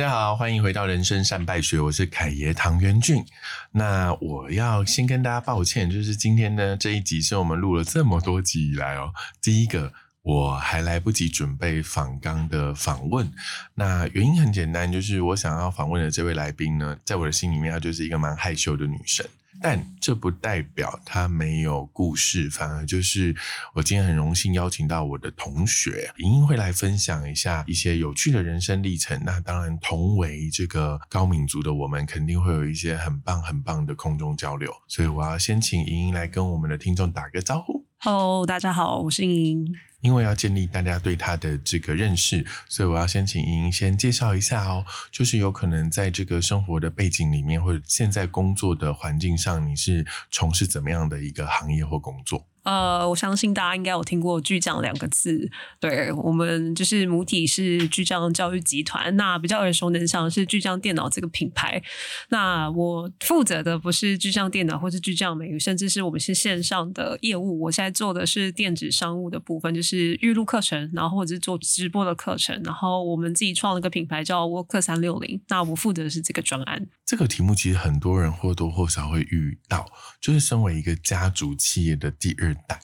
大家好，欢迎回到人生善败学，我是凯爷唐元俊。那我要先跟大家抱歉，就是今天呢这一集是我们录了这么多集以来哦，第一个我还来不及准备访纲的访问。那原因很简单，就是我想要访问的这位来宾呢，在我的心里面，她就是一个蛮害羞的女生。但这不代表他没有故事，反而就是我今天很荣幸邀请到我的同学莹莹会来分享一下一些有趣的人生历程。那当然，同为这个高敏族的我们，肯定会有一些很棒很棒的空中交流。所以我要先请莹莹来跟我们的听众打个招呼。Hello，大家好，我是莹莹。因为要建立大家对他的这个认识，所以我要先请莹莹先介绍一下哦。就是有可能在这个生活的背景里面，或者现在工作的环境上，你是从事怎么样的一个行业或工作？呃，我相信大家应该有听过“巨匠”两个字，对我们就是母体是巨匠教育集团，那比较耳熟能详是巨匠电脑这个品牌。那我负责的不是巨匠电脑或是巨匠美语，甚至是我们是线上的业务。我现在做的是电子商务的部分，就是预录课程，然后或者是做直播的课程。然后我们自己创了个品牌叫 Work 三六零，那我负责的是这个专案。这个题目其实很多人或多或少会遇到，就是身为一个家族企业的第二。代，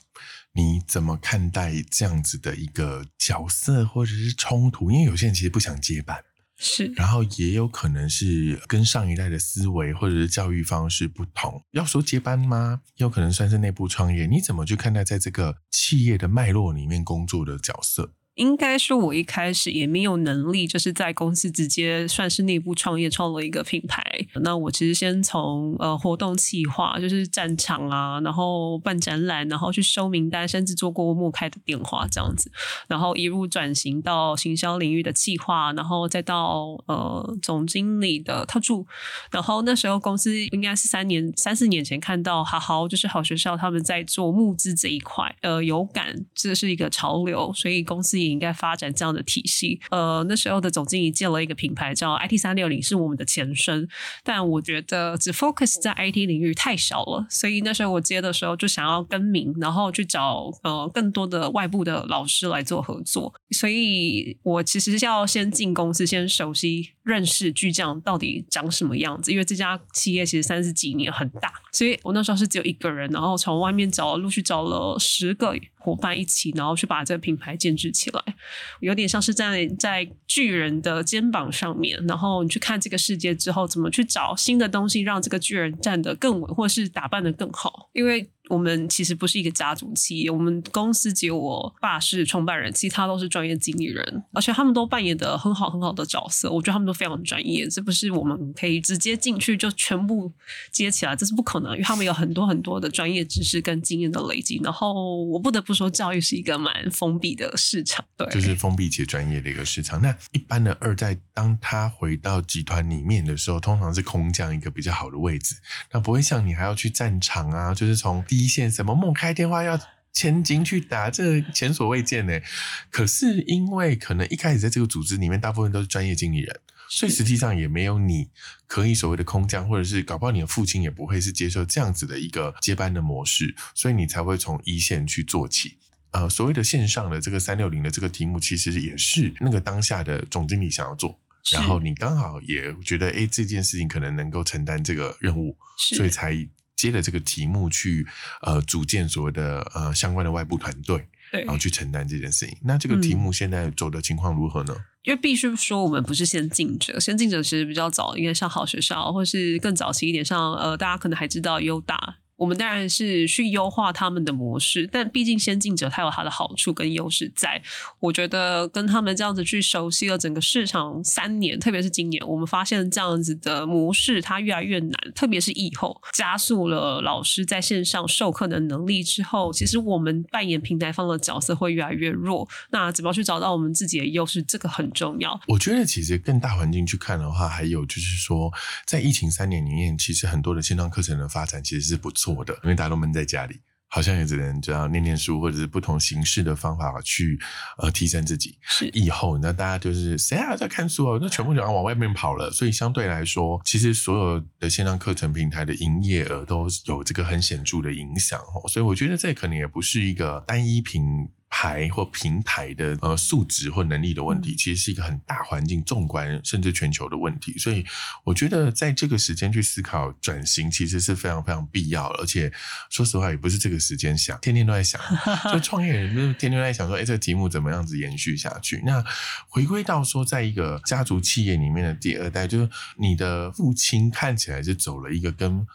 你怎么看待这样子的一个角色或者是冲突？因为有些人其实不想接班，是，然后也有可能是跟上一代的思维或者是教育方式不同。要说接班吗？有可能算是内部创业。你怎么去看待在这个企业的脉络里面工作的角色？应该说，我一开始也没有能力，就是在公司直接算是内部创业，创了一个品牌。那我其实先从呃活动企划，就是战场啊，然后办展览，然后去收名单，甚至做过默开的电话这样子，然后一路转型到行销领域的企划，然后再到呃总经理的特助。然后那时候公司应该是三年三四年前看到好好就是好学校他们在做募资这一块，呃有感这是一个潮流，所以公司。应该发展这样的体系。呃，那时候的总经理建了一个品牌叫 IT 三六零，是我们的前身。但我觉得只 focus 在 IT 领域太小了，所以那时候我接的时候就想要更名，然后去找呃更多的外部的老师来做合作。所以我其实要先进公司，先熟悉认识巨匠到底长什么样子。因为这家企业其实三十几年很大，所以我那时候是只有一个人，然后从外面找，陆续找了十个。伙伴一起，然后去把这个品牌建制起来，有点像是在在巨人的肩膀上面，然后你去看这个世界之后，怎么去找新的东西，让这个巨人站得更稳，或是打扮得更好，因为。我们其实不是一个家族企业，我们公司只有我爸是创办人，其他都是专业经理人，而且他们都扮演的很好很好的角色，我觉得他们都非常专业，这不是我们可以直接进去就全部接起来，这是不可能，因为他们有很多很多的专业知识跟经验的累积。然后我不得不说，教育是一个蛮封闭的市场，对，就是封闭且专业的一个市场。那一般的二代，当他回到集团里面的时候，通常是空降一个比较好的位置，那不会像你还要去战场啊，就是从。一线什么梦开电话要前进去打，这前所未见呢。可是因为可能一开始在这个组织里面，大部分都是专业经理人，所以实际上也没有你可以所谓的空降，或者是搞不好你的父亲也不会是接受这样子的一个接班的模式，所以你才会从一线去做起。呃，所谓的线上的这个三六零的这个题目，其实也是那个当下的总经理想要做，然后你刚好也觉得，哎，这件事情可能能够承担这个任务，所以才。接了这个题目去，呃，组建所谓的呃相关的外部团队，对，然后去承担这件事情。那这个题目现在走的情况如何呢？因为必须说，我们不是先进者，先进者其实比较早，应该上好学校，或是更早期一点，上呃，大家可能还知道优大。我们当然是去优化他们的模式，但毕竟先进者他有他的好处跟优势在。我觉得跟他们这样子去熟悉了整个市场三年，特别是今年，我们发现这样子的模式它越来越难，特别是以后加速了老师在线上授课的能力之后，其实我们扮演平台方的角色会越来越弱。那怎么去找到我们自己的优势，这个很重要。我觉得其实更大环境去看的话，还有就是说，在疫情三年里面，其实很多的线上课程的发展其实是不错。错的，因为大家都闷在家里，好像也只能这样念念书，或者是不同形式的方法去呃提升自己。是以后，那大家就是谁还在看书啊？那全部就要往外面跑了。所以相对来说，其实所有的线上课程平台的营业额都有这个很显著的影响哦。所以我觉得这可能也不是一个单一品牌或平台的呃素质或能力的问题，其实是一个很大环境、纵观甚至全球的问题。所以我觉得在这个时间去思考转型，其实是非常非常必要的。而且说实话，也不是这个时间想，天天都在想。就创业人就是天天都在想说，哎，这个题目怎么样子延续下去？那回归到说，在一个家族企业里面的第二代，就是你的父亲看起来是走了一个跟。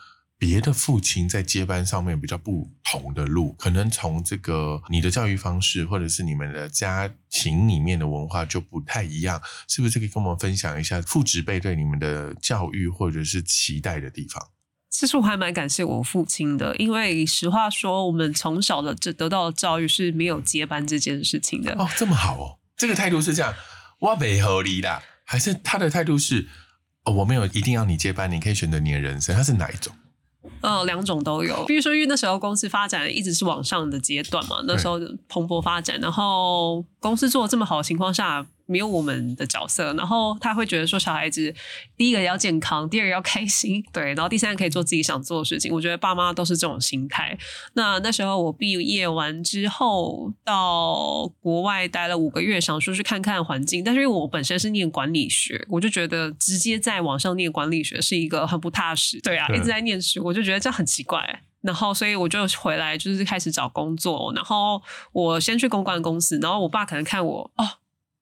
别的父亲在接班上面比较不同的路，可能从这个你的教育方式，或者是你们的家庭里面的文化就不太一样，是不是可以跟我们分享一下父职辈对你们的教育或者是期待的地方？其实我还蛮感谢我父亲的，因为实话说，我们从小的这得到的教育是没有接班这件事情的。哦，这么好哦，这个态度是这样，我没合理的，还是他的态度是，哦，我没有一定要你接班，你可以选择你的人生，他是哪一种？呃，两种都有。比如说，因为那时候公司发展一直是往上的阶段嘛，那时候蓬勃发展，然后公司做的这么好的情况下。没有我们的角色，然后他会觉得说小孩子第一个要健康，第二个要开心，对，然后第三个可以做自己想做的事情。我觉得爸妈都是这种心态。那那时候我毕业完之后到国外待了五个月，想说去看看环境，但是因为我本身是念管理学，我就觉得直接在网上念管理学是一个很不踏实。对啊，一直在念书，我就觉得这样很奇怪。然后所以我就回来，就是开始找工作。然后我先去公关公司，然后我爸可能看我哦。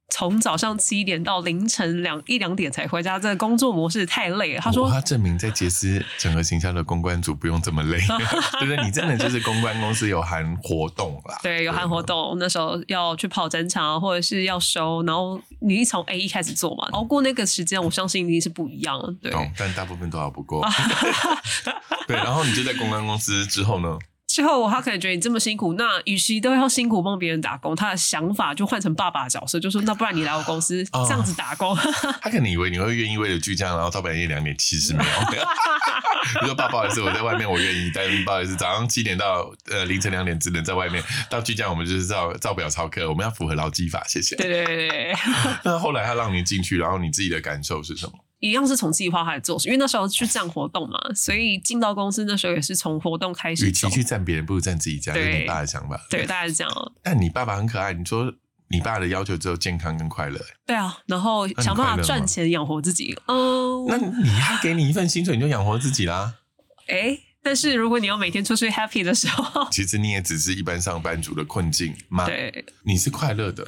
从早上七点到凌晨两一两点才回家，这个工作模式太累了。他说：“他证明在杰斯整合形象的公关组不用这么累，对不对？你真的就是公关公司有含活动啦，对，有含活动。那时候要去跑展场，或者是要收，然后你从 A 一开始做嘛，熬过那个时间，我相信一定是不一样。对，但大部分都熬不过。对，然后你就在公关公司之后呢？”之后，他可能觉得你这么辛苦，那与其都要辛苦帮别人打工，他的想法就换成爸爸的角色，就说：“那不然你来我公司这样子打工。”他可能以为你会愿意为了巨匠，然后到半夜两点，其实没有。你说：“爸，不好意思，我在外面，我愿意，但不好意思，早上七点到呃凌晨两点只能在外面。到巨匠，我们就是照照表操课，我们要符合劳基法，谢谢。”对对对对。那后来他让你进去，然后你自己的感受是什么？一样是从计划开始做，因为那时候去站活动嘛，所以进到公司那时候也是从活动开始。与其去站别人，不如站自己家。对你爸的想法，对，大概是这样。但你爸爸很可爱，你说你爸的要求只有健康跟快乐。对啊，然后想办法赚钱养活自己。嗯，那你他给你一份薪水，你就养活自己啦。哎，但是如果你要每天出去 happy 的时候，其实你也只是一般上班族的困境吗？对，你是快乐的。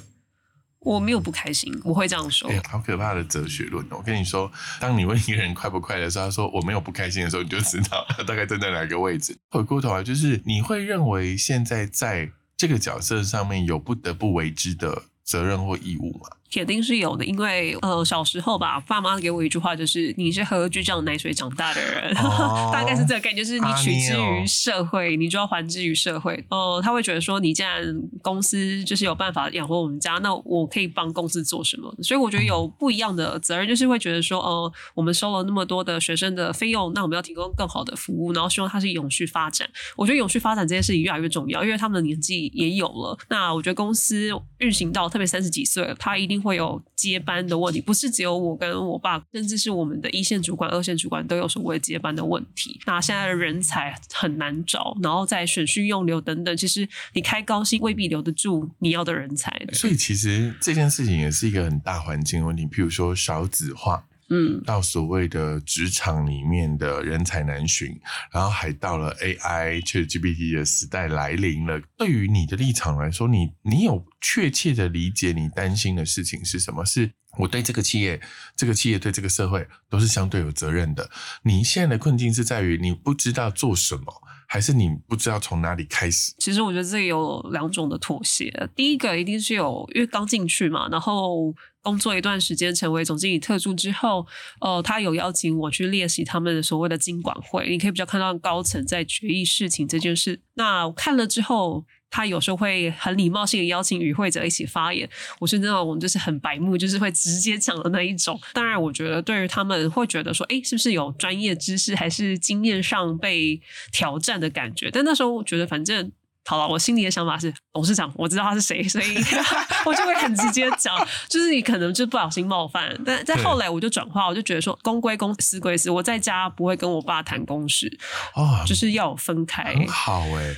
我没有不开心，我会这样说。好可怕的哲学论哦！我跟你说，当你问一个人快不快乐时候，他说我没有不开心的时候，你就知道他大概站在哪个位置。回过头来，就是你会认为现在在这个角色上面有不得不为之的责任或义务吗？肯定是有的，因为呃小时候吧，爸妈给我一句话，就是你是喝巨匠奶水长大的人，大概是这个概念，就是你取之于社会，你就要还之于社会。哦，他会觉得说，你既然公司就是有办法养活我们家，那我可以帮公司做什么？所以我觉得有不一样的责任，就是会觉得说，呃，我们收了那么多的学生的费用，那我们要提供更好的服务，然后希望它是永续发展。我觉得永续发展这件事情越来越重要，因为他们的年纪也有了。那我觉得公司运行到特别三十几岁，他一定。会有接班的问题，不是只有我跟我爸，甚至是我们的一线主管、二线主管都有所谓接班的问题。那现在的人才很难找，然后在选训用留等等，其实你开高薪未必留得住你要的人才。所以其实这件事情也是一个很大环境问题，譬如说少子化。嗯，到所谓的职场里面的人才难寻，然后还到了 AI、ChatGPT 的时代来临了。对于你的立场来说，你你有确切的理解你担心的事情是什么？是我对这个企业、这个企业对这个社会都是相对有责任的。你现在的困境是在于你不知道做什么，还是你不知道从哪里开始？其实我觉得这有两种的妥协。第一个一定是有，因为刚进去嘛，然后。工作一段时间，成为总经理特助之后，呃，他有邀请我去练习他们所谓的经管会。你可以比较看到高层在决议事情这件事。那看了之后，他有时候会很礼貌性的邀请与会者一起发言。我是那种就是很白目，就是会直接讲的那一种。当然，我觉得对于他们会觉得说，哎，是不是有专业知识还是经验上被挑战的感觉？但那时候我觉得，反正。好了，我心里的想法是董事长，我知道他是谁，所以 我就会很直接讲，就是你可能就不小心冒犯，但在后来我就转化，我就觉得说公归公，私归私，我在家不会跟我爸谈公事，哦，就是要分开，很好哎，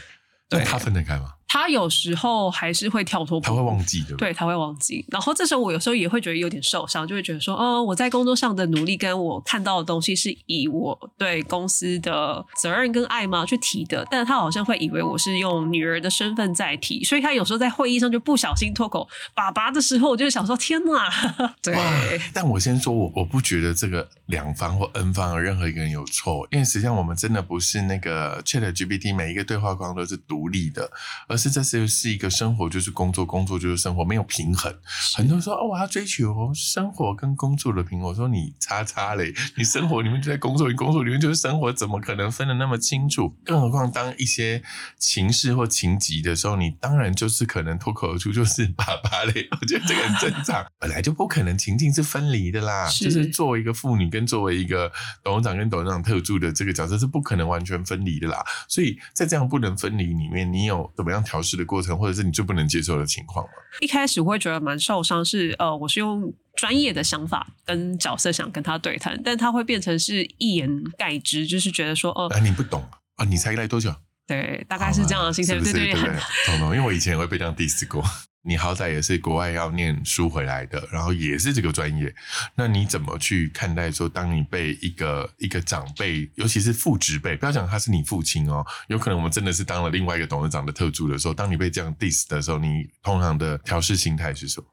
那他分得开吗？他有时候还是会跳脱，他会忘记的。对，他会忘记。然后这时候我有时候也会觉得有点受伤，就会觉得说，哦，我在工作上的努力跟我看到的东西是以我对公司的责任跟爱吗去提的，但是他好像会以为我是用女儿的身份在提，所以他有时候在会议上就不小心脱口“爸爸”的时候，我就想说，天哪！对。但我先说，我我不觉得这个两方或 N 方的任何一个人有错，因为实际上我们真的不是那个 Chat GPT 每一个对话框都是独立的，而是这是是一个生活就是工作，工作就是生活，没有平衡。很多人说哦，我要追求生活跟工作的平衡，我说你叉叉嘞，你生活里面就在工作，你工作里面就是生活，怎么可能分的那么清楚？更何况当一些情势或情急的时候，你当然就是可能脱口而出就是 爸爸嘞。我觉得这个很正常，本来就不可能情境是分离的啦，就是作为一个妇女跟作为一个董事长跟董事长特助的这个角色是不可能完全分离的啦。所以在这样不能分离里面，你有怎么样调试的过程，或者是你最不能接受的情况吗？一开始我会觉得蛮受伤，是呃，我是用专业的想法跟角色想跟他对谈，但他会变成是一言盖之，就是觉得说，哦，你不懂啊，你才来多久？对，大概是这样的心态，对对对，懂懂。因为我以前也会被这样 diss 过。你好歹也是国外要念书回来的，然后也是这个专业，那你怎么去看待说，当你被一个一个长辈，尤其是父职辈，不要讲他是你父亲哦，有可能我们真的是当了另外一个董事长的特助的时候，当你被这样 diss 的时候，你通常的调试心态是什么？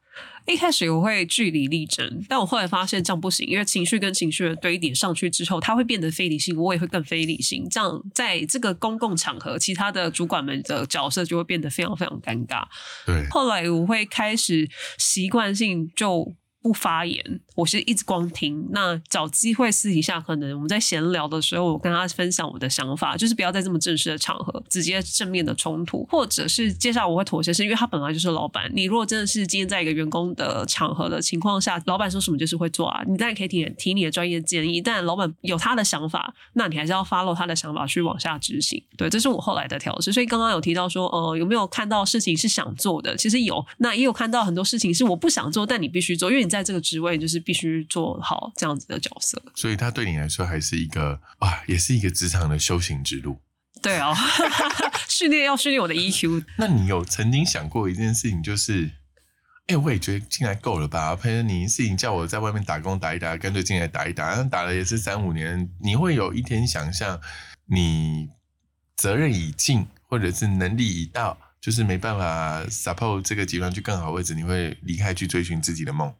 一开始我会据理力争，但我后来发现这样不行，因为情绪跟情绪的堆叠上去之后，它会变得非理性，我也会更非理性。这样在这个公共场合，其他的主管们的角色就会变得非常非常尴尬。对，后来我会开始习惯性就。不发言，我是一直光听。那找机会私底下，可能我们在闲聊的时候，我跟他分享我的想法，就是不要在这么正式的场合直接正面的冲突，或者是接下来我会妥协，是因为他本来就是老板。你如果真的是今天在一个员工的场合的情况下，老板说什么就是会做啊。你当然可以提提你的专业建议，但老板有他的想法，那你还是要 follow 他的想法去往下执行。对，这是我后来的调试。所以刚刚有提到说，呃，有没有看到事情是想做的？其实有，那也有看到很多事情是我不想做，但你必须做，因为你。在这个职位，就是必须做好这样子的角色，所以他对你来说还是一个啊，也是一个职场的修行之路。对哦，训练要训练我的 EQ。那你有曾经想过一件事情，就是，哎，我也觉得进来够了吧？陪着你事情叫我在外面打工打一打，干脆进来打一打，打了也是三五年。你会有一天想象，你责任已尽，或者是能力已到，就是没办法 support 这个集团去更好位置，你会离开去追寻自己的梦。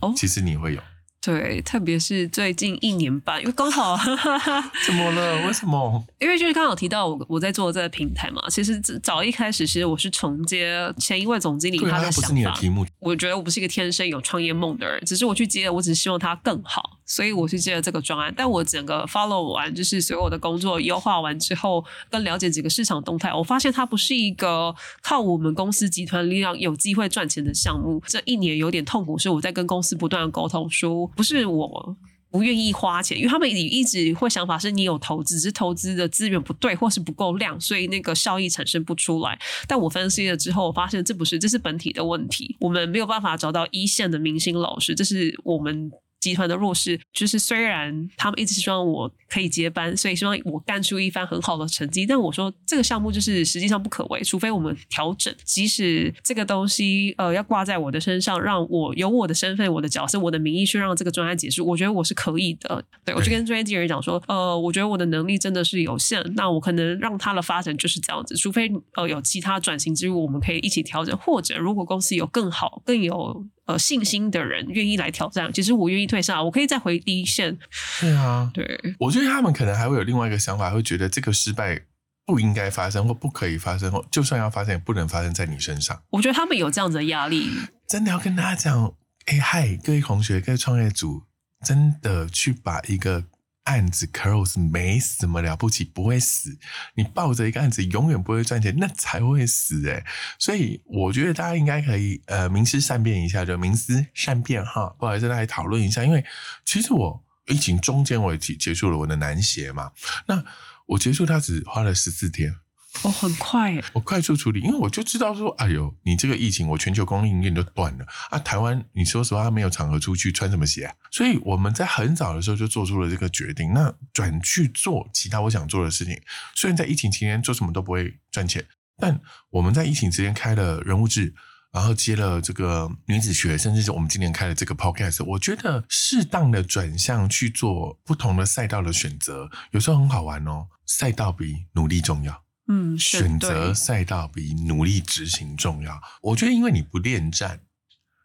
哦，其实你会有。对，特别是最近一年半，因为刚好 怎么了？为什么？因为就是刚好提到我我在做这个平台嘛。其实早一开始，其实我是承接前一位总经理他的想法。我觉得我不是一个天生有创业梦的人，只是我去接，我只是希望他更好，所以我去接了这个专案。但我整个 follow 完，就是所有的工作优化完之后，跟了解几个市场动态，我发现它不是一个靠我们公司集团力量有机会赚钱的项目。这一年有点痛苦，是我在跟公司不断的沟通说。不是我不愿意花钱，因为他们也一直会想法是你有投资，只是投资的资源不对，或是不够量，所以那个效益产生不出来。但我分析了之后，我发现这不是，这是本体的问题。我们没有办法找到一线的明星老师，这是我们。集团的弱势，就是虽然他们一直希望我可以接班，所以希望我干出一番很好的成绩，但我说这个项目就是实际上不可为，除非我们调整。即使这个东西呃要挂在我的身上，让我有我的身份、我的角色、我的名义去让这个专案结束，我觉得我是可以的。对我就跟专业经理人讲说，呃，我觉得我的能力真的是有限，那我可能让他的发展就是这样子，除非呃有其他转型之路，我们可以一起调整，或者如果公司有更好、更有。呃，信心的人愿意来挑战，其实我愿意退下，我可以再回第一线。是啊，对，我觉得他们可能还会有另外一个想法，会觉得这个失败不应该发生，或不可以发生，或就算要发生，也不能发生在你身上。我觉得他们有这样子的压力。真的要跟大家讲，哎嗨，各位同学，各位创业组，真的去把一个。案子 close 没什么了不起，不会死。你抱着一个案子永远不会赚钱，那才会死哎。所以我觉得大家应该可以呃明思善变一下，就明思善变哈。不好意思，来讨论一下，因为其实我疫情中间我也结结束了我的男鞋嘛，那我结束它只花了十四天。哦，很快，我快速处理，因为我就知道说，哎呦，你这个疫情，我全球供应链都断了啊！台湾，你说实话，没有场合出去，穿什么鞋？所以我们在很早的时候就做出了这个决定，那转去做其他我想做的事情。虽然在疫情期间做什么都不会赚钱，但我们在疫情之间开了人物志，然后接了这个女子学，甚至是我们今年开了这个 podcast，我觉得适当的转向去做不同的赛道的选择，有时候很好玩哦。赛道比努力重要，嗯，选择赛道比努力执行重要。我觉得，因为你不恋战。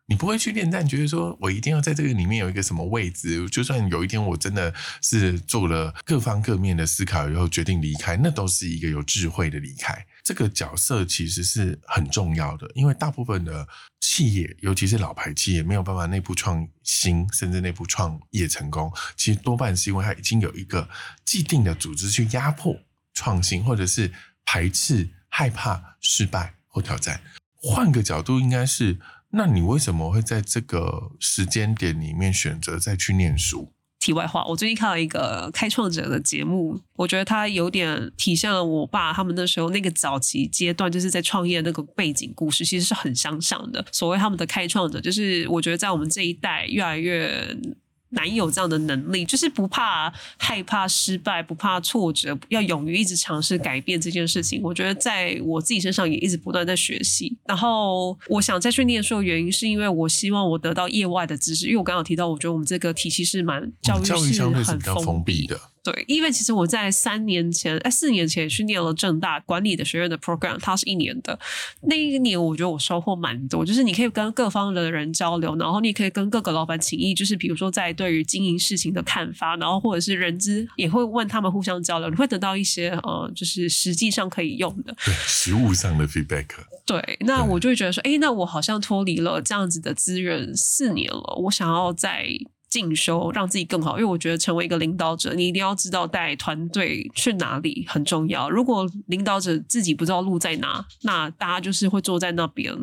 你不会去恋战，觉得说我一定要在这个里面有一个什么位置。就算有一天我真的是做了各方各面的思考以后决定离开，那都是一个有智慧的离开。这个角色其实是很重要的，因为大部分的企业，尤其是老牌企业，没有办法内部创新，甚至内部创业成功，其实多半是因为它已经有一个既定的组织去压迫创新，或者是排斥、害怕失败或挑战。换个角度，应该是。那你为什么会在这个时间点里面选择再去念书？题外话，我最近看了一个开创者的节目，我觉得他有点体现了我爸他们那时候那个早期阶段，就是在创业那个背景故事，其实是很相像的。所谓他们的开创者，就是我觉得在我们这一代越来越。难有这样的能力，就是不怕害怕失败，不怕挫折，要勇于一直尝试改变这件事情。我觉得在我自己身上也一直不断在学习。然后我想再去念书的原因，是因为我希望我得到业外的知识。因为我刚刚提到，我觉得我们这个体系是蛮教育是很封闭的。对，因为其实我在三年前，哎，四年前去念了正大管理的学院的 program，它是一年的。那一年我觉得我收获蛮多，就是你可以跟各方的人交流，然后你可以跟各个老板请益，就是比如说在对于经营事情的看法，然后或者是人资也会问他们互相交流，你会得到一些呃，就是实际上可以用的，对，实物上的 feedback。对，那我就会觉得说，哎，那我好像脱离了这样子的资源四年了，我想要在。进修让自己更好，因为我觉得成为一个领导者，你一定要知道带团队去哪里很重要。如果领导者自己不知道路在哪，那大家就是会坐在那边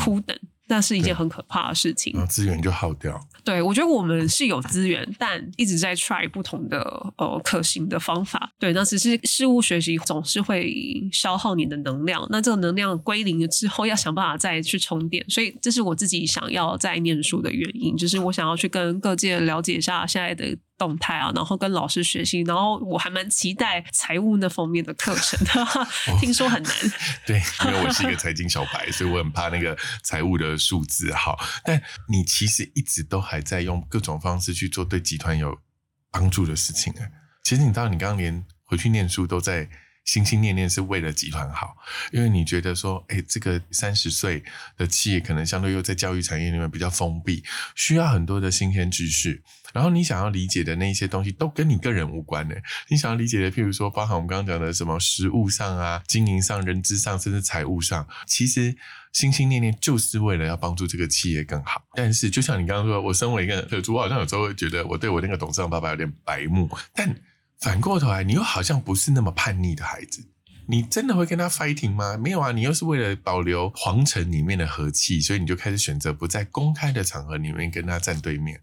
哭等。那是一件很可怕的事情，资源就耗掉。对，我觉得我们是有资源，但一直在 try 不同的呃可行的方法。对，那只是事物学习总是会消耗你的能量，那这个能量归零了之后，要想办法再去充电。所以，这是我自己想要再念书的原因，就是我想要去跟各界了解一下现在的。动态啊，然后跟老师学习，然后我还蛮期待财务那方面的课程，听说很难。对，因为我是一个财经小白，所以我很怕那个财务的数字。好，但你其实一直都还在用各种方式去做对集团有帮助的事情啊。其实你知道，你刚刚连回去念书都在。心心念念是为了集团好，因为你觉得说，哎，这个三十岁的企业可能相对又在教育产业里面比较封闭，需要很多的新鲜知识。然后你想要理解的那些东西都跟你个人无关呢。你想要理解的，譬如说，包含我们刚刚讲的什么实务上啊、经营上、人资上，甚至财务上，其实心心念念就是为了要帮助这个企业更好。但是，就像你刚刚说，我身为一个特助，我好像有时候会觉得我对我那个董事长爸爸有点白目，但。反过头来，你又好像不是那么叛逆的孩子，你真的会跟他 fighting 吗？没有啊，你又是为了保留皇城里面的和气，所以你就开始选择不在公开的场合里面跟他站对面。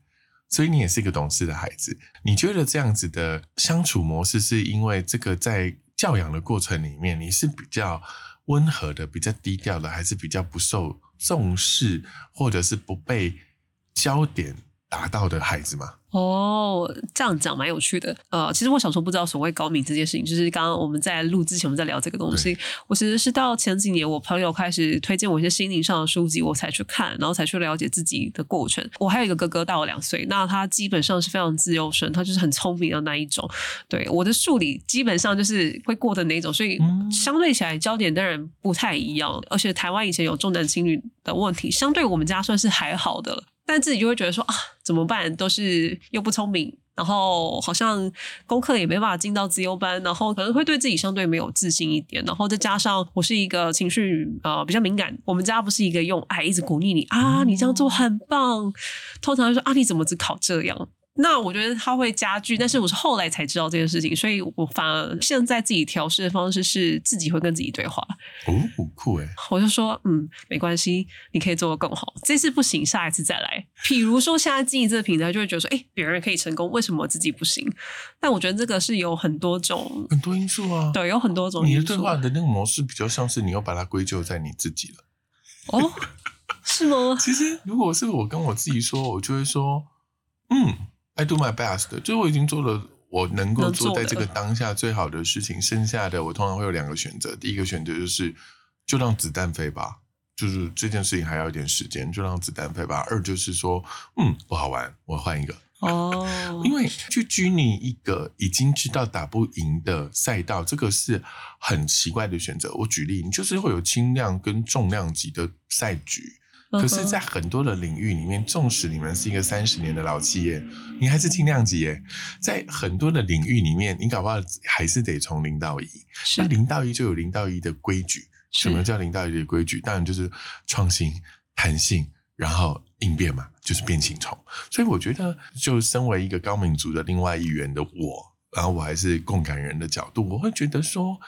所以你也是一个懂事的孩子。你觉得这样子的相处模式，是因为这个在教养的过程里面，你是比较温和的、比较低调的，还是比较不受重视，或者是不被焦点达到的孩子吗？哦，这样讲蛮有趣的。呃，其实我小时候不知道所谓高敏这件事情，就是刚刚我们在录之前我们在聊这个东西。我其实是到前几年，我朋友开始推荐我一些心灵上的书籍，我才去看，然后才去了解自己的过程。我还有一个哥哥大我两岁，那他基本上是非常自由生，他就是很聪明的那一种。对，我的数理基本上就是会过的那种，所以相对起来焦点当然不太一样。而且台湾以前有重男轻女的问题，相对我们家算是还好的了。但自己就会觉得说啊，怎么办？都是又不聪明，然后好像功课也没办法进到自优班，然后可能会对自己相对没有自信一点。然后再加上我是一个情绪呃比较敏感，我们家不是一个用爱一直鼓励你啊，你这样做很棒。通常说啊，你怎么只考这样？那我觉得它会加剧，但是我是后来才知道这件事情，所以我反而现在自己调试的方式是自己会跟自己对话。哦，酷哎！我就说，嗯，没关系，你可以做得更好。这次不行，下一次再来。比如说，现在经营这个平台，就会觉得说，哎，别人可以成功，为什么自己不行？但我觉得这个是有很多种很多因素啊。对，有很多种。你的对话的那个模式比较像是你要把它归咎在你自己了。哦，是吗？其实，如果是我跟我自己说，我就会说，嗯。I do my best，就是我已经做了我能够做在这个当下最好的事情。剩下的我通常会有两个选择，第一个选择就是就让子弹飞吧。就是这件事情还要一点时间，就让子弹飞吧。二就是说，嗯，不好玩，我换一个。哦，因为去拘泥一个已经知道打不赢的赛道，这个是很奇怪的选择。我举例，你就是会有轻量跟重量级的赛局，可是，在很多的领域里面，纵使你们是一个三十年的老企业，你还是轻量级耶。在很多的领域里面，你搞不好还是得从零到一。那零到一就有零到一的规矩。什么叫零到一的规矩？当然就是创新、弹性，然后应变嘛，就是变形虫。所以我觉得，就身为一个高民族的另外一员的我，然后我还是共感人的角度，我会觉得说，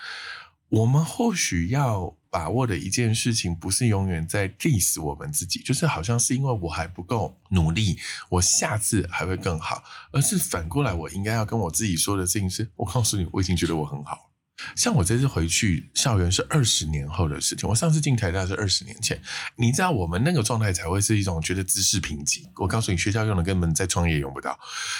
我们或许要把握的一件事情，不是永远在 diss 我们自己，就是好像是因为我还不够努力，我下次还会更好，而是反过来，我应该要跟我自己说的事情是：我告诉你，我已经觉得我很好。像我这次回去校园是二十年后的事情，我上次进台大是二十年前。你知道我们那个状态才会是一种觉得知识贫瘠。我告诉你，学校用的根本在创业用不到，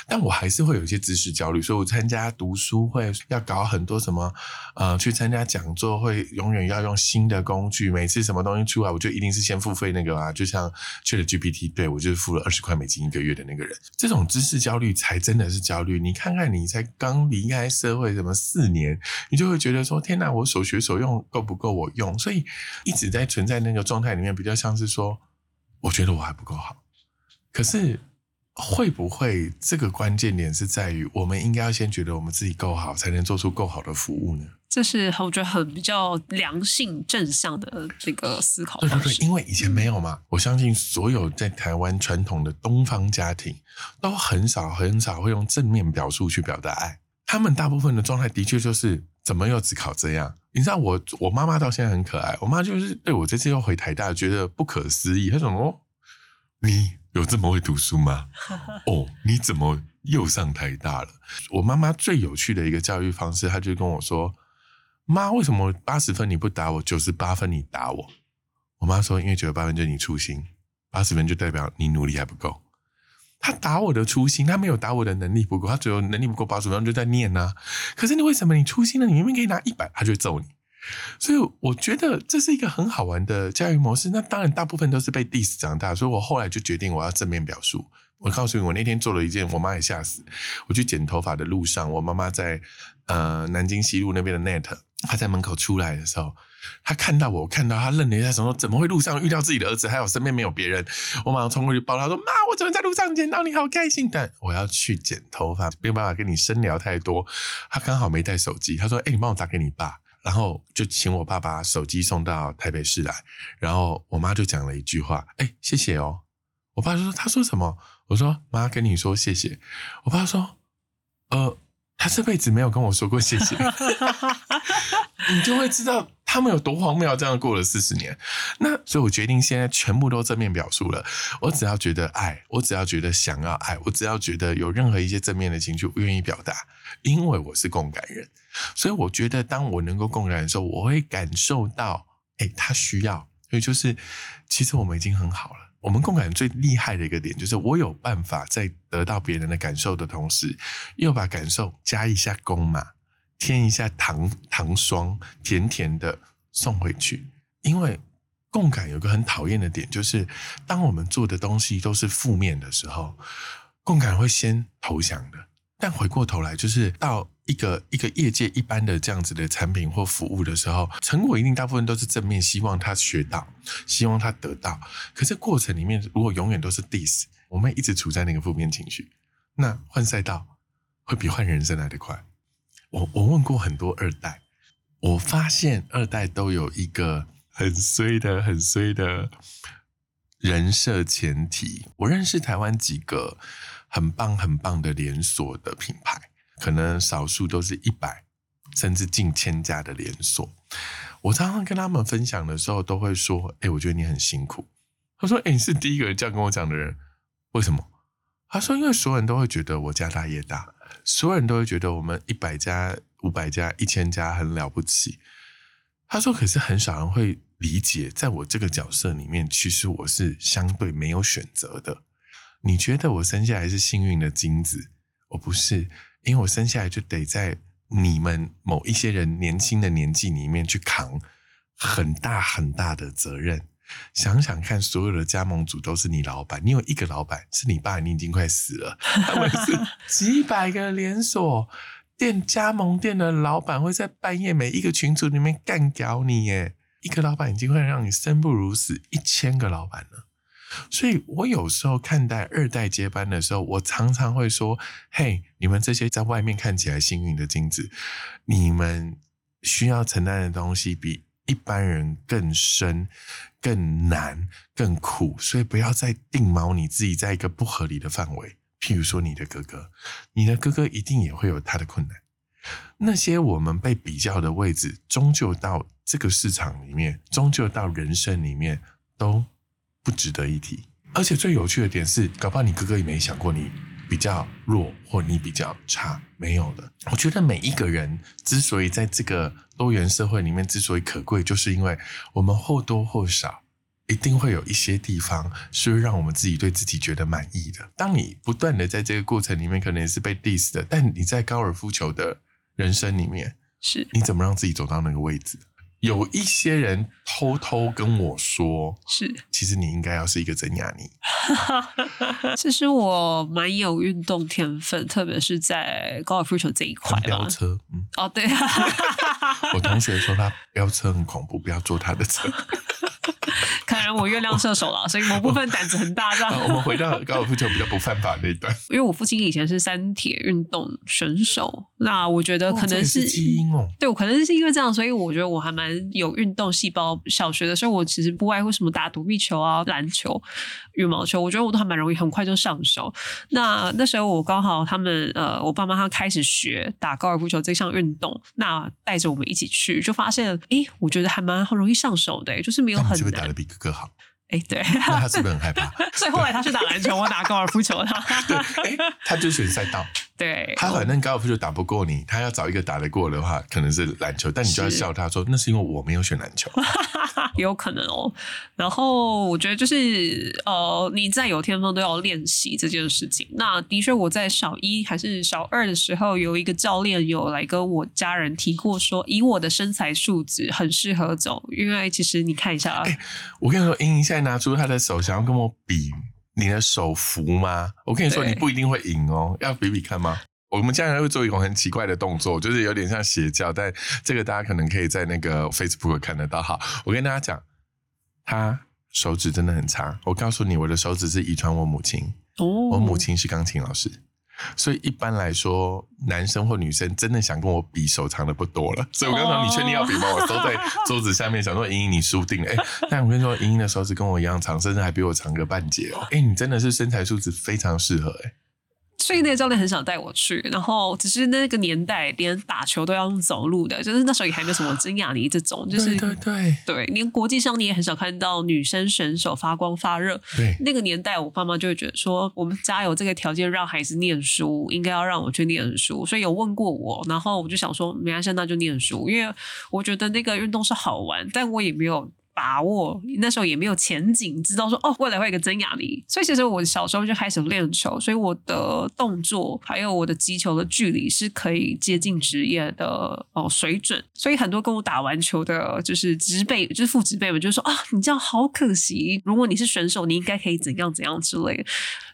但我还是会有一些知识焦虑，所以我参加读书会要搞很多什么，呃，去参加讲座会永远要用新的工具，每次什么东西出来，我就一定是先付费那个啊，就像去了 GPT，对我就是付了二十块美金一个月的那个人。这种知识焦虑才真的是焦虑。你看看你才刚离开社会什么四年，你就。就会觉得说天哪，我所学所用够不够我用？所以一直在存在那个状态里面，比较像是说，我觉得我还不够好。可是会不会这个关键点是在于，我们应该要先觉得我们自己够好，才能做出够好的服务呢？这是我觉得很比较良性正向的这个思考方式。因为以前没有嘛，我相信所有在台湾传统的东方家庭都很少很少会用正面表述去表达爱。他们大部分的状态的确就是怎么又只考这样？你知道我我妈妈到现在很可爱，我妈就是对我这次又回台大觉得不可思议。她说：“哦，你有这么会读书吗？哦，你怎么又上台大了？”我妈妈最有趣的一个教育方式，她就跟我说：“妈，为什么八十分你不打我，九十八分你打我？”我妈说：“因为九十八分就是你粗心，八十分就代表你努力还不够。”他打我的初心，他没有打我的能力不够，他只有能力不够八十分就在念呐。可是你为什么你初心呢？你明明可以拿一百，他就揍你。所以我觉得这是一个很好玩的教育模式。那当然，大部分都是被 diss 长大，所以我后来就决定我要正面表述。我告诉你，我那天做了一件，我妈也吓死。我去剪头发的路上，我妈妈在呃南京西路那边的 net，她在门口出来的时候。他看到我，看到他愣了一下，说：“怎么会路上遇到自己的儿子？还有身边没有别人？”我马上冲过去抱他，说：“妈，我怎么在路上捡到你？好开心！”但我要去剪头发，没有办法跟你深聊太多。他刚好没带手机，他说：“哎，你帮我打给你爸。”然后就请我爸把手机送到台北市来。然后我妈就讲了一句话：“哎，谢谢哦。”我爸就说：“他说什么？”我说：“妈跟你说谢谢。”我爸说：“呃。”他这辈子没有跟我说过谢谢，你就会知道他们有多荒谬。这样过了四十年，那所以我决定现在全部都正面表述了。我只要觉得爱，我只要觉得想要爱，我只要觉得有任何一些正面的情绪，我愿意表达，因为我是共感人。所以我觉得，当我能够共感的时候，我会感受到，哎，他需要。所以就是，其实我们已经很好了。我们共感最厉害的一个点，就是我有办法在得到别人的感受的同时，又把感受加一下工嘛，添一下糖糖霜，甜甜的送回去。因为共感有个很讨厌的点，就是当我们做的东西都是负面的时候，共感会先投降的。但回过头来，就是到。一个一个业界一般的这样子的产品或服务的时候，成果一定大部分都是正面，希望他学到，希望他得到。可是过程里面，如果永远都是 diss，我们一直处在那个负面情绪，那换赛道会比换人生来得快。我我问过很多二代，我发现二代都有一个很衰的、很衰的人设前提。我认识台湾几个很棒、很棒的连锁的品牌。可能少数都是一百甚至近千家的连锁。我常常跟他们分享的时候，都会说：“哎，我觉得你很辛苦。”他说：“哎，你是第一个这样跟我讲的人，为什么？”他说：“因为所有人都会觉得我家大业大，所有人都会觉得我们一百家、五百家、一千家很了不起。”他说：“可是很少人会理解，在我这个角色里面，其实我是相对没有选择的。你觉得我生下来是幸运的精子，我不是。”因为我生下来就得在你们某一些人年轻的年纪里面去扛很大很大的责任。想想看，所有的加盟主都是你老板，你有一个老板是你爸，你已经快死了。他们是几百个连锁店加盟店的老板，会在半夜每一个群组里面干掉你耶！一个老板已经会让你生不如死，一千个老板了。所以我有时候看待二代接班的时候，我常常会说：“嘿，你们这些在外面看起来幸运的精子，你们需要承担的东西比一般人更深、更难、更苦。所以不要再定锚你自己在一个不合理的范围。譬如说，你的哥哥，你的哥哥一定也会有他的困难。那些我们被比较的位置，终究到这个市场里面，终究到人生里面都。”不值得一提，而且最有趣的点是，搞不好你哥哥也没想过你比较弱或你比较差，没有的。我觉得每一个人之所以在这个多元社会里面之所以可贵，就是因为我们或多或少一定会有一些地方是让我们自己对自己觉得满意的。当你不断的在这个过程里面，可能也是被 diss 的，但你在高尔夫球的人生里面，是你怎么让自己走到那个位置？有一些人偷偷跟我说：“是，其实你应该要是一个真雅尼。”其实我蛮有运动天分，特别是在高尔夫球这一块。飙车，嗯，哦，对。我同学说他飙车很恐怖，不要坐他的车。看来我月亮射手了，所以某部分胆子很大。这样，我们回到高尔夫球比较不犯法那一段。因为我父亲以前是三铁运动选手，那我觉得可能是基因哦。对我可能是因为这样，所以我觉得我还蛮有运动细胞。小学的时候，我其实不外乎什么打躲避球啊、篮球、羽毛球，我觉得我都还蛮容易，很快就上手。那那时候我刚好他们呃，我爸妈他开始学打高尔夫球这项运动，那带着我们一起去，就发现哎，我觉得还蛮容易上手的，就是没有很难。打的比哥哥好。哎，对，那他是不是很害怕？所以后来他去打篮球，我打高尔夫球。他对，哎，他就选赛道。对，他反正高尔夫球打不过你，他要找一个打得过的话，可能是篮球。但你就要笑他说，那是因为我没有选篮球。有可能哦。然后我觉得就是呃，你再有天分都要练习这件事情。那的确，我在小一还是小二的时候，有一个教练有来跟我家人提过，说以我的身材素质很适合走，因为其实你看一下啊，我跟你说，英英现在拿出他的手，想要跟我比。你的手扶吗？我跟你说，你不一定会赢哦，要比比看吗？我们家人会做一种很奇怪的动作，就是有点像邪教，但这个大家可能可以在那个 Facebook 看得到。哈，我跟大家讲，他手指真的很长。我告诉你，我的手指是遗传我母亲，我母亲是钢琴老师。所以一般来说，男生或女生真的想跟我比手长的不多了。所以我刚刚你确定要比吗？我都在桌子下面想说，莹莹你输定了。哎，但我跟你说，莹莹的手指跟我一样长，甚至还比我长个半截哦。哎，你真的是身材素质非常适合哎。所以那个教练很想带我去，然后只是那个年代连打球都要用走路的，就是那时候也还没有什么真雅妮这种，就是对对对，连国际上你也很少看到女生选手发光发热。对，那个年代我爸妈就会觉得说，我们家有这个条件让孩子念书，应该要让我去念书，所以有问过我，然后我就想说，没关系，那就念书，因为我觉得那个运动是好玩，但我也没有。把握那时候也没有前景，知道说哦未来会有一个真雅尼，所以其实我小时候就开始练球，所以我的动作还有我的击球的距离是可以接近职业的哦水准，所以很多跟我打完球的，就是职辈，就是副职辈们就说啊你这样好可惜，如果你是选手，你应该可以怎样怎样之类。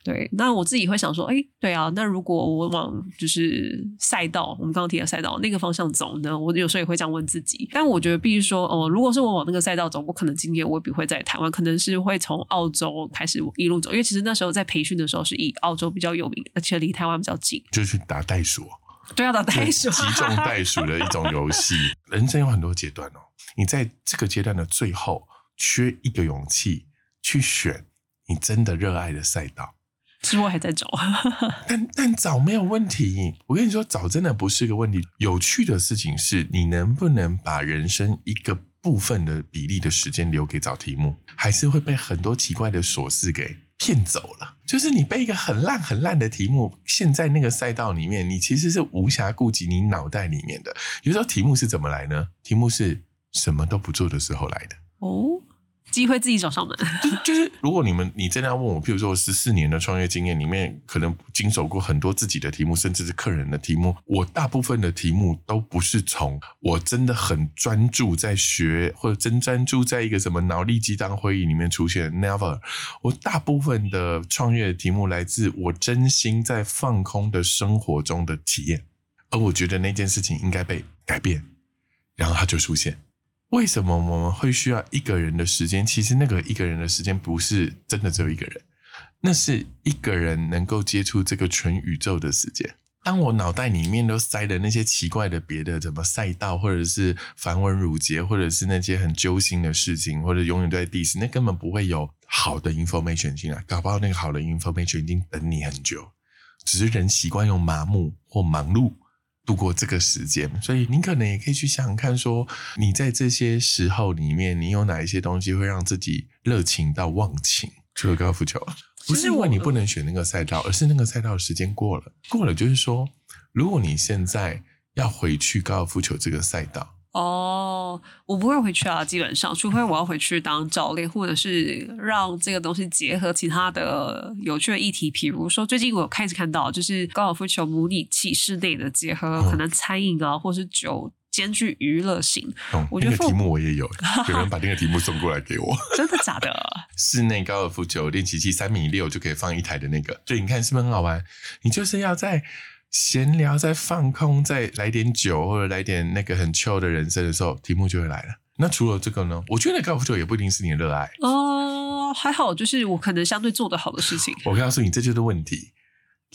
对，那我自己会想说，哎，对啊，那如果我往就是赛道，我们刚刚提的赛道那个方向走呢，我有时候也会这样问自己。但我觉得必须说，哦，如果是我往那个赛道走，不可能今天未必会在台湾，可能是会从澳洲开始一路走，因为其实那时候在培训的时候是以澳洲比较有名，而且离台湾比较近，就去打袋鼠，对啊，打袋鼠，击中袋鼠的一种游戏。人生有很多阶段哦，你在这个阶段的最后，缺一个勇气去选你真的热爱的赛道。其实我还在找，但但找没有问题。我跟你说，找真的不是个问题。有趣的事情是你能不能把人生一个部分的比例的时间留给找题目，还是会被很多奇怪的琐事给骗走了。就是你被一个很烂很烂的题目，陷在那个赛道里面，你其实是无暇顾及你脑袋里面的。有时候题目是怎么来呢？题目是什么都不做的时候来的。哦。机会自己找上门。就是如果你们你真的要问我，譬如说我十四年的创业经验里面，可能经手过很多自己的题目，甚至是客人的题目。我大部分的题目都不是从我真的很专注在学，或者真专注在一个什么脑力激荡会议里面出现。Never，我大部分的创业的题目来自我真心在放空的生活中的体验，而我觉得那件事情应该被改变，然后它就出现。为什么我们会需要一个人的时间？其实那个一个人的时间不是真的只有一个人，那是一个人能够接触这个全宇宙的时间。当我脑袋里面都塞的那些奇怪的别的什么赛道，或者是繁文缛节，或者是那些很揪心的事情，或者永远都在 diss，那根本不会有好的 information 进来。搞不好那个好的 information 已经等你很久，只是人习惯用麻木或忙碌。度过这个时间，所以你可能也可以去想想看，说你在这些时候里面，你有哪一些东西会让自己热情到忘情？除了高尔夫球，不是因为你不能选那个赛道，而是那个赛道的时间过了，过了就是说，如果你现在要回去高尔夫球这个赛道。哦，我不会回去啊，基本上，除非我要回去当教练，或者是让这个东西结合其他的有趣的议题，比如说最近我开始看到，就是高尔夫球模拟器室内的结合，可能餐饮啊，或是酒兼具娱乐性。我觉得题目我也有，有人把那个题目送过来给我，真的假的？室内高尔夫球练习器三米六就可以放一台的那个，所以你看是不是很好玩？你就是要在。闲聊，在放空，再来点酒，或者来点那个很 chill 的人生的时候，题目就会来了。那除了这个呢？我觉得高尔夫球也不一定是你的热爱哦。还好，就是我可能相对做得好的事情。我告诉你，这就是问题。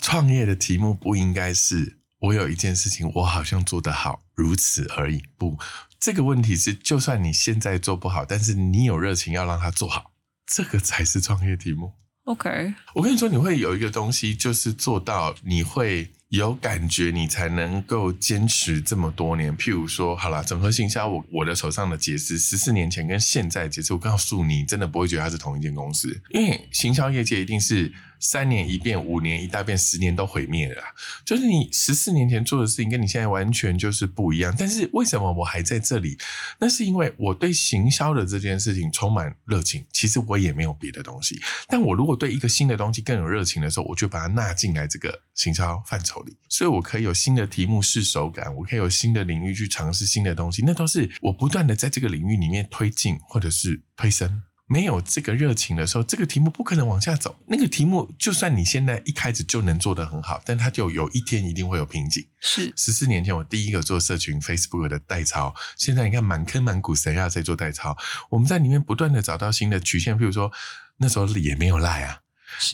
创业的题目不应该是我有一件事情，我好像做得好，如此而已。不，这个问题是，就算你现在做不好，但是你有热情要让它做好，这个才是创业题目。OK，我跟你说，你会有一个东西，就是做到你会。有感觉，你才能够坚持这么多年。譬如说，好了，整合行销，我我的手上的解释，十四年前跟现在解释，我告诉你，真的不会觉得它是同一间公司，因为行销业界一定是。三年一变，五年一大变，十年都毁灭了。就是你十四年前做的事情，跟你现在完全就是不一样。但是为什么我还在这里？那是因为我对行销的这件事情充满热情。其实我也没有别的东西。但我如果对一个新的东西更有热情的时候，我就把它纳进来这个行销范畴里。所以我可以有新的题目试手感，我可以有新的领域去尝试新的东西。那都是我不断的在这个领域里面推进或者是推升。没有这个热情的时候，这个题目不可能往下走。那个题目，就算你现在一开始就能做得很好，但它就有一天一定会有瓶颈。是十四年前我第一个做社群 Facebook 的代操，现在你看满坑满谷谁要在做代操？我们在里面不断的找到新的曲线，譬如说那时候也没有赖啊，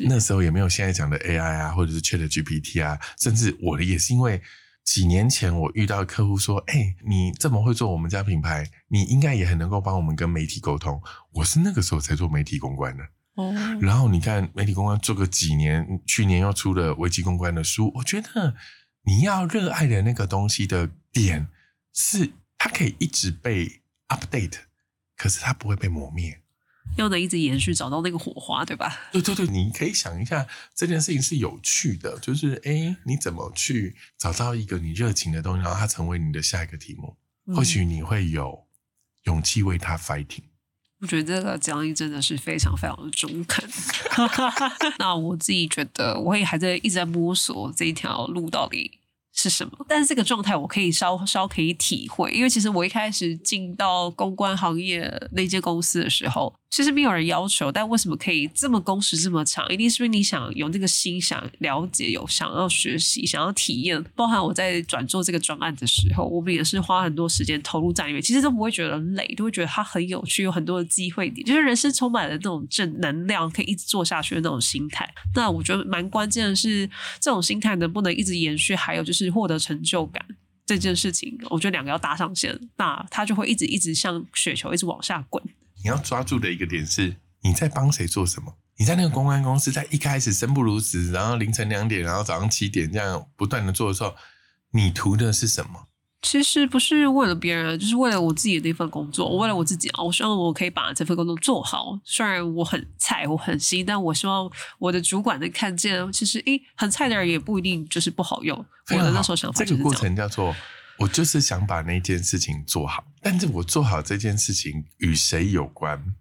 那时候也没有现在讲的 AI 啊，或者是 Chat GPT 啊，甚至我的也是因为。几年前，我遇到客户说：“哎，你这么会做我们家品牌，你应该也很能够帮我们跟媒体沟通。”我是那个时候才做媒体公关的。哦。然后你看，媒体公关做个几年，去年又出了危机公关的书。我觉得你要热爱的那个东西的点，是它可以一直被 update，可是它不会被磨灭。要能一直延续，找到那个火花，对吧？对对对，你可以想一下，这件事情是有趣的，就是哎，你怎么去找到一个你热情的东西，然后它成为你的下一个题目？或许你会有勇气为它 fighting。我觉得这个讲义真的是非常非常的中肯。那我自己觉得，我也还在一直在摸索这一条路到底。是什么？但是这个状态我可以稍稍可以体会，因为其实我一开始进到公关行业那间公司的时候。其实没有人要求，但为什么可以这么工时这么长？一定是因为你想有那个心，想了解，有想要学习，想要体验。包含我在转做这个专案的时候，我们也是花很多时间投入在里面，其实都不会觉得累，都会觉得它很有趣，有很多的机会点，就是人生充满了那种正能量，可以一直做下去的那种心态。那我觉得蛮关键的是，这种心态能不能一直延续，还有就是获得成就感这件事情，我觉得两个要搭上线，那它就会一直一直像雪球一直往下滚。你要抓住的一个点是，你在帮谁做什么？你在那个公关公司，在一开始生不如死，然后凌晨两点，然后早上七点这样不断的做的时候，你图的是什么？其实不是为了别人，就是为了我自己的那份工作，我为了我自己啊！我希望我可以把这份工作做好。虽然我很菜，我很新，但我希望我的主管能看见，其实诶，很菜的人也不一定就是不好用。我的那时候想法这个过程叫做。我就是想把那件事情做好，但是我做好这件事情与谁有关？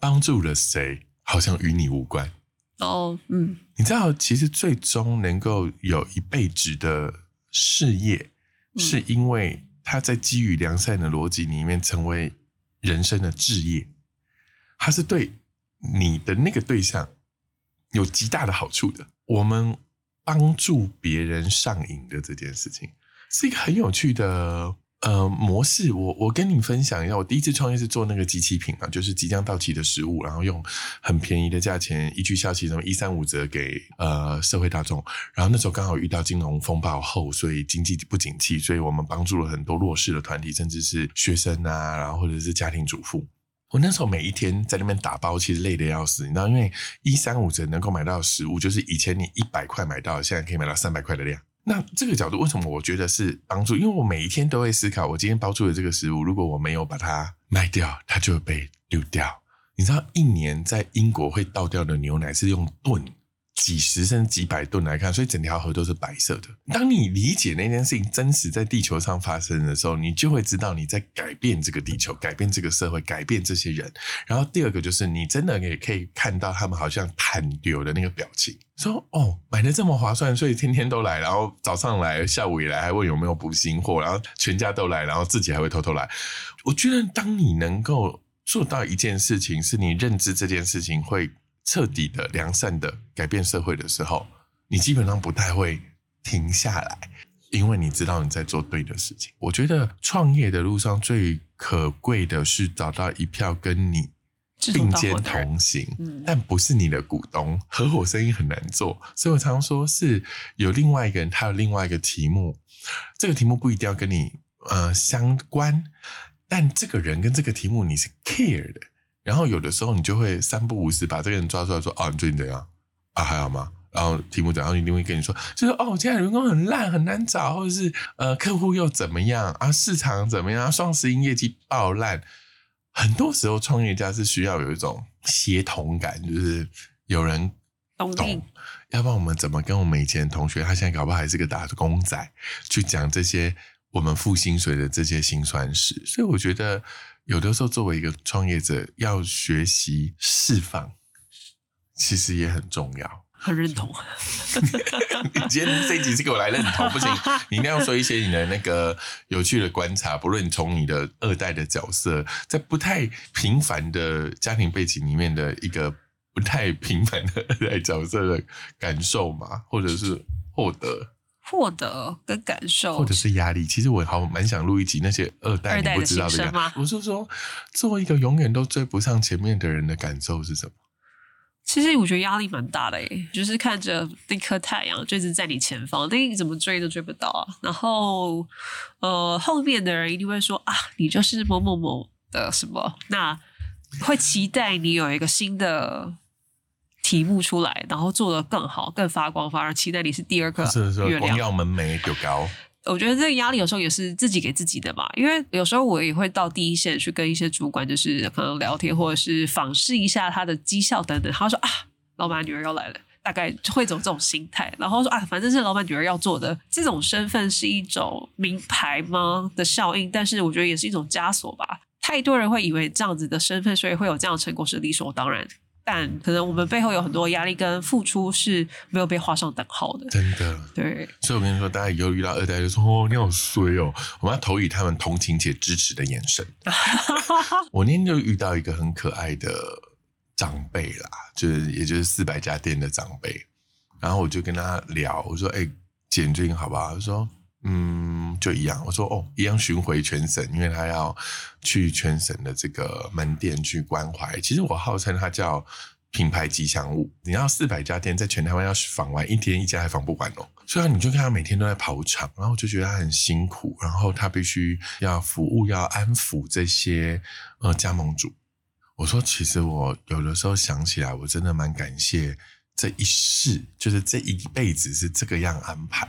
帮助了谁，好像与你无关。哦，嗯，你知道，其实最终能够有一辈子的事业，嗯是因为他在基于良善的逻辑里面成为人生的置业，它是对你的那个对象有极大的好处的。我们帮助别人上瘾的这件事情，是一个很有趣的呃模式。我我跟你分享一下，我第一次创业是做那个机器品嘛，就是即将到期的食物，然后用很便宜的价钱一句消息，什么一三五折给呃社会大众。然后那时候刚好遇到金融风暴后，所以经济不景气，所以我们帮助了很多弱势的团体，甚至是学生啊，然后或者是家庭主妇。我那时候每一天在那边打包，其实累得要死，你知道，因为一三五折能够买到的食物，就是以前你一百块买到，现在可以买到三百块的量。那这个角度，为什么我觉得是帮助？因为我每一天都会思考，我今天包出的这个食物，如果我没有把它卖掉，它就会被丢掉。你知道，一年在英国会倒掉的牛奶是用吨。几十甚至几百吨来看，所以整条河都是白色的。当你理解那件事情真实在地球上发生的时候，你就会知道你在改变这个地球、改变这个社会、改变这些人。然后第二个就是，你真的也可以看到他们好像坦丢的那个表情，说：“哦，买的这么划算，所以天天都来，然后早上来，下午也来，还问有没有补新货，然后全家都来，然后自己还会偷偷来。”我觉得，当你能够做到一件事情，是你认知这件事情会。彻底的、良善的改变社会的时候，你基本上不太会停下来，因为你知道你在做对的事情。我觉得创业的路上最可贵的是找到一票跟你并肩同行，嗯、但不是你的股东。合伙生意很难做，所以我常说是有另外一个人，他有另外一个题目，这个题目不一定要跟你呃相关，但这个人跟这个题目你是 care 的。然后有的时候你就会三不五时把这个人抓出来说：“哦，你最近怎样？啊，还好吗？”然后题目怎样，一定会跟你说，就是哦，现在员工很烂，很难找，或者是呃，客户又怎么样啊？市场怎么样？双十一业绩爆烂。很多时候，创业家是需要有一种协同感，就是有人懂，要不然我们怎么跟我们以前同学，他现在搞不好还是个打工仔，去讲这些我们付薪水的这些辛酸史。所以我觉得。有的时候，作为一个创业者，要学习释放，其实也很重要。很认同。你 今天这一集是给我来认同，不行，你一定要说一些你的那个有趣的观察。不论你从你的二代的角色，在不太平凡的家庭背景里面的一个不太平凡的二代角色的感受嘛，或者是获得。获得跟感受，或者是压力。其实我好蛮想录一集那些二代你不知道的人。我是说，做一个永远都追不上前面的人的感受是什么？其实我觉得压力蛮大的诶，就是看着那颗太阳就一直在你前方，但你怎么追都追不到啊。然后，呃，后面的人一定会说啊，你就是某某某的什么，那会期待你有一个新的。题目出来，然后做得更好、更发光，发热期待你是第二颗月亮。光耀门楣就高。我觉得这个压力有时候也是自己给自己的吧，因为有时候我也会到第一线去跟一些主管，就是可能聊天或者是访视一下他的绩效等等。他说啊，老板女儿要来了，大概会走这种心态，然后说啊，反正是老板女儿要做的，这种身份是一种名牌吗的效应？但是我觉得也是一种枷锁吧。太多人会以为这样子的身份，所以会有这样的成功是理所当然。但可能我们背后有很多压力跟付出是没有被画上等号的，真的。对，所以我跟你说，大家以后遇到二代就说：“哦，你好衰哦！”我们要投以他们同情且支持的眼神。我那天就遇到一个很可爱的长辈啦，就是也就是四百家店的长辈，然后我就跟他聊，我说：“哎，姐，你最近好不好？”他说。嗯，就一样。我说哦，一样巡回全省，因为他要去全省的这个门店去关怀。其实我号称他叫品牌吉祥物。你要四百家店，在全台湾要访完一天一家还访不完哦。所以你就看他每天都在跑场，然后就觉得他很辛苦，然后他必须要服务、要安抚这些呃加盟主。我说，其实我有的时候想起来，我真的蛮感谢。这一世就是这一辈子是这个样安排，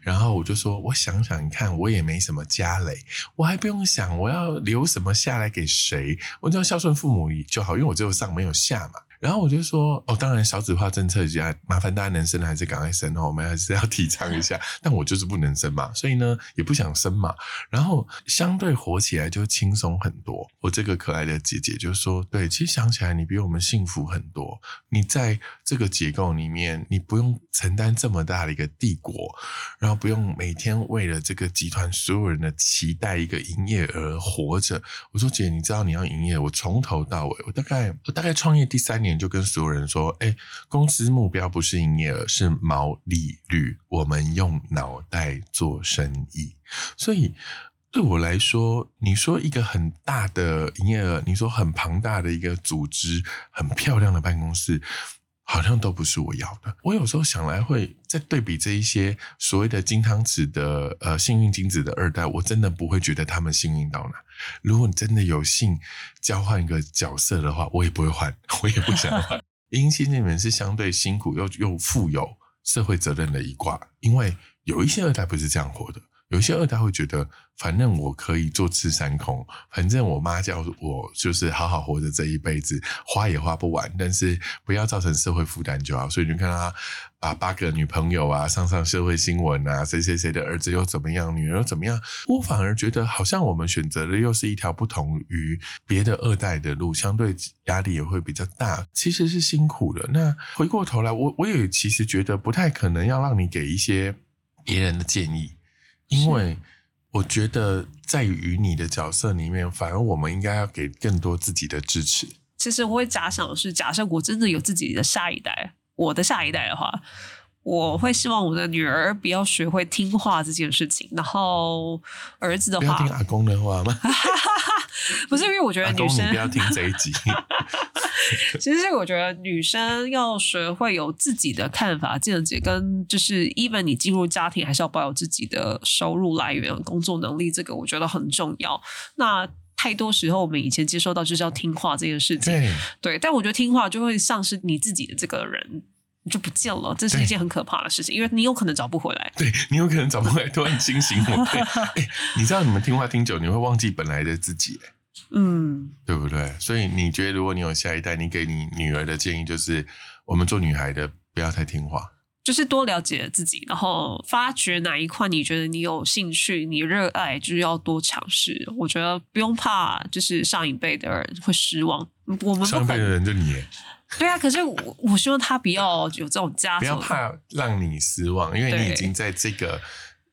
然后我就说，我想想看，我也没什么家累，我还不用想我要留什么下来给谁，我就要孝顺父母就好，因为我只有上没有下嘛。然后我就说，哦，当然少子化政策下，麻烦大家能生的还是赶快生哦，我们还是要提倡一下。但我就是不能生嘛，所以呢也不想生嘛。然后相对活起来就轻松很多。我这个可爱的姐姐就说，对，其实想起来你比我们幸福很多。你在这个结构里面，你不用承担这么大的一个帝国，然后不用每天为了这个集团所有人的期待一个营业额活着。我说姐，你知道你要营业，我从头到尾，我大概我大概创业第三年。就跟所有人说，哎，公司目标不是营业额，是毛利率。我们用脑袋做生意，所以对我来说，你说一个很大的营业额，你说很庞大的一个组织，很漂亮的办公室，好像都不是我要的。我有时候想来，会在对比这一些所谓的金汤匙的呃幸运金子的二代，我真的不会觉得他们幸运到哪。如果你真的有幸交换一个角色的话，我也不会换，我也不想换。阴星里面是相对辛苦又又富有社会责任的一卦，因为有一些二代不是这样活的。有些二代会觉得，反正我可以坐吃山空，反正我妈叫我就是好好活着这一辈子，花也花不完，但是不要造成社会负担就好。所以你看他把八个女朋友啊，上上社会新闻啊，谁谁谁的儿子又怎么样，女儿又怎么样，我反而觉得好像我们选择的又是一条不同于别的二代的路，相对压力也会比较大，其实是辛苦的。那回过头来，我我也其实觉得不太可能要让你给一些别人的建议。因为我觉得，在于你的角色里面，反而我们应该要给更多自己的支持。其实我会假想的是，假设我真的有自己的下一代，我的下一代的话。我会希望我的女儿不要学会听话这件事情，然后儿子的话，听阿公的话吗？不是，因为我觉得女生不要听这一集。其实我觉得女生要学会有自己的看法、见解，跟就是 even 你进入家庭，还是要保有自己的收入来源、工作能力，这个我觉得很重要。那太多时候，我们以前接受到就是要听话这件事情，对，但我觉得听话就会丧失你自己的这个人。你就不见了，这是一件很可怕的事情，因为你有可能找不回来。对你有可能找不回来，突然惊醒我。哎，你知道你们听话听久，你会忘记本来的自己，嗯，对不对？所以你觉得，如果你有下一代，你给你女儿的建议就是：我们做女孩的不要太听话，就是多了解自己，然后发掘哪一块你觉得你有兴趣、你热爱，就是要多尝试。我觉得不用怕，就是上一辈的人会失望。我们上一辈的人就你。对啊，可是我我希望他不要有这种家，不要怕让你失望，因为你已经在这个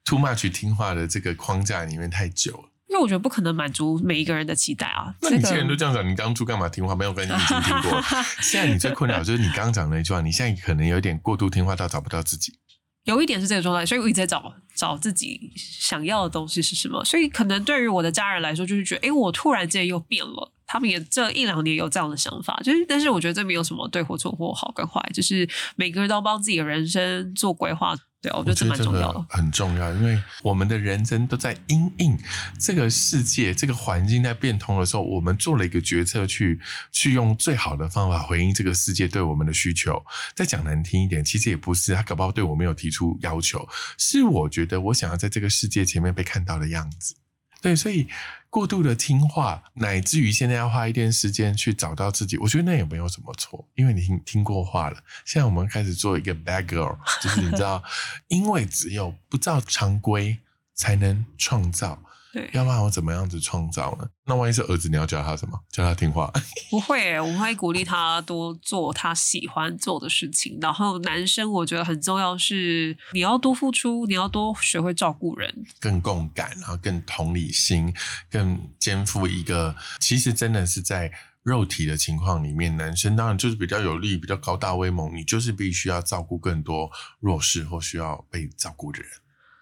too much 听话的这个框架里面太久了。因为我觉得不可能满足每一个人的期待啊。那你既然都这样讲，你当初干嘛听话？没有跟你已经听过。现在你最困扰就是你刚刚讲那句话，你现在可能有点过度听话到找不到自己。有一点是这个状态，所以我一直在找找自己想要的东西是什么。所以可能对于我的家人来说，就是觉得，哎，我突然间又变了。他们也这一两年有这样的想法，就是，但是我觉得这没有什么对或错或好跟坏，就是每个人都帮自己的人生做规划。对，我觉得这蛮重要的，很重要，因为我们的人生都在因应这个世界、这个环境在变通的时候，我们做了一个决策，去去用最好的方法回应这个世界对我们的需求。再讲难听一点，其实也不是他搞不好对我没有提出要求，是我觉得我想要在这个世界前面被看到的样子。对，所以过度的听话，乃至于现在要花一点时间去找到自己，我觉得那也没有什么错，因为你听听过话了。现在我们开始做一个 bad girl，就是你知道，因为只有不照常规，才能创造。对，要不然我怎么样子创造呢？那万一是儿子，你要教他什么？教他听话？不会，我们会鼓励他多做他喜欢做的事情。然后男生，我觉得很重要是你要多付出，你要多学会照顾人，更共感，然后更同理心，更肩负一个。其实真的是在肉体的情况里面，男生当然就是比较有力、比较高大威猛，你就是必须要照顾更多弱势或需要被照顾的人。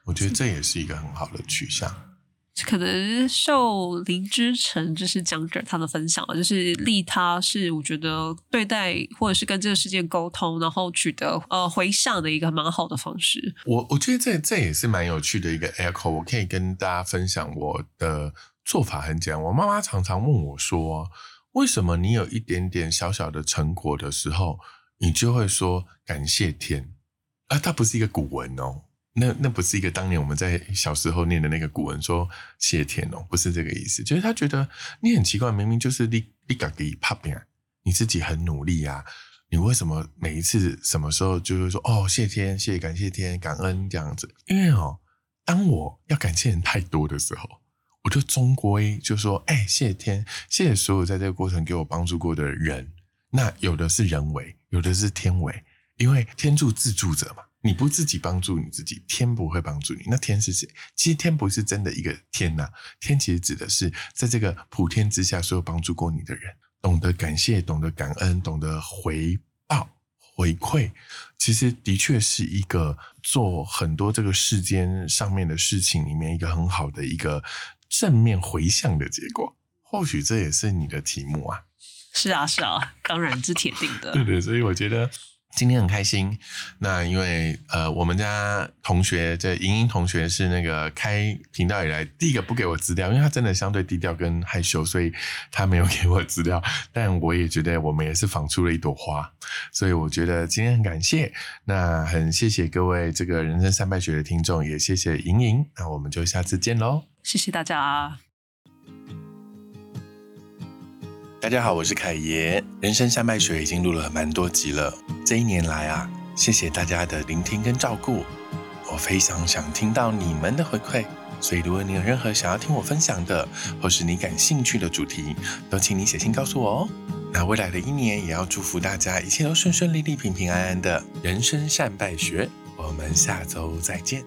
我觉得这也是一个很好的取向。可能受林之成就是讲者他的分享了，就是利他是我觉得对待或者是跟这个世界沟通，然后取得呃回响的一个蛮好的方式。我我觉得这这也是蛮有趣的一个 echo，我可以跟大家分享我的做法很简单。我妈妈常常问我说，为什么你有一点点小小的成果的时候，你就会说感谢天？啊，它不是一个古文哦。那那不是一个当年我们在小时候念的那个古文说谢天哦，不是这个意思，就是他觉得你很奇怪，明明就是你你自己拍拼，你自己很努力啊，你为什么每一次什么时候就会说哦，谢天，谢感谢天，感恩这样子？因为哦，当我要感谢人太多的时候，我就终归就说，哎，谢天，谢谢所有在这个过程给我帮助过的人。那有的是人为，有的是天为，因为天助自助者嘛。你不自己帮助你自己，天不会帮助你。那天是谁？其实天不是真的一个天呐，天其实指的是在这个普天之下所有帮助过你的人，懂得感谢，懂得感恩，懂得回报回馈，其实的确是一个做很多这个世间上面的事情里面一个很好的一个正面回向的结果。或许这也是你的题目啊。是啊，是啊，当然是铁定的。对对，所以我觉得。今天很开心，那因为呃，我们家同学这莹莹同学是那个开频道以来第一个不给我资料，因为他真的相对低调跟害羞，所以他没有给我资料。但我也觉得我们也是仿出了一朵花，所以我觉得今天很感谢，那很谢谢各位这个人生三败学的听众，也谢谢莹莹，那我们就下次见喽，谢谢大家。大家好，我是凯爷。人生三脉学已经录了蛮多集了。这一年来啊，谢谢大家的聆听跟照顾。我非常想听到你们的回馈，所以如果你有任何想要听我分享的，或是你感兴趣的主题，都请你写信告诉我哦。那未来的一年，也要祝福大家一切都顺顺利利、平平安安的。人生善败学，我们下周再见。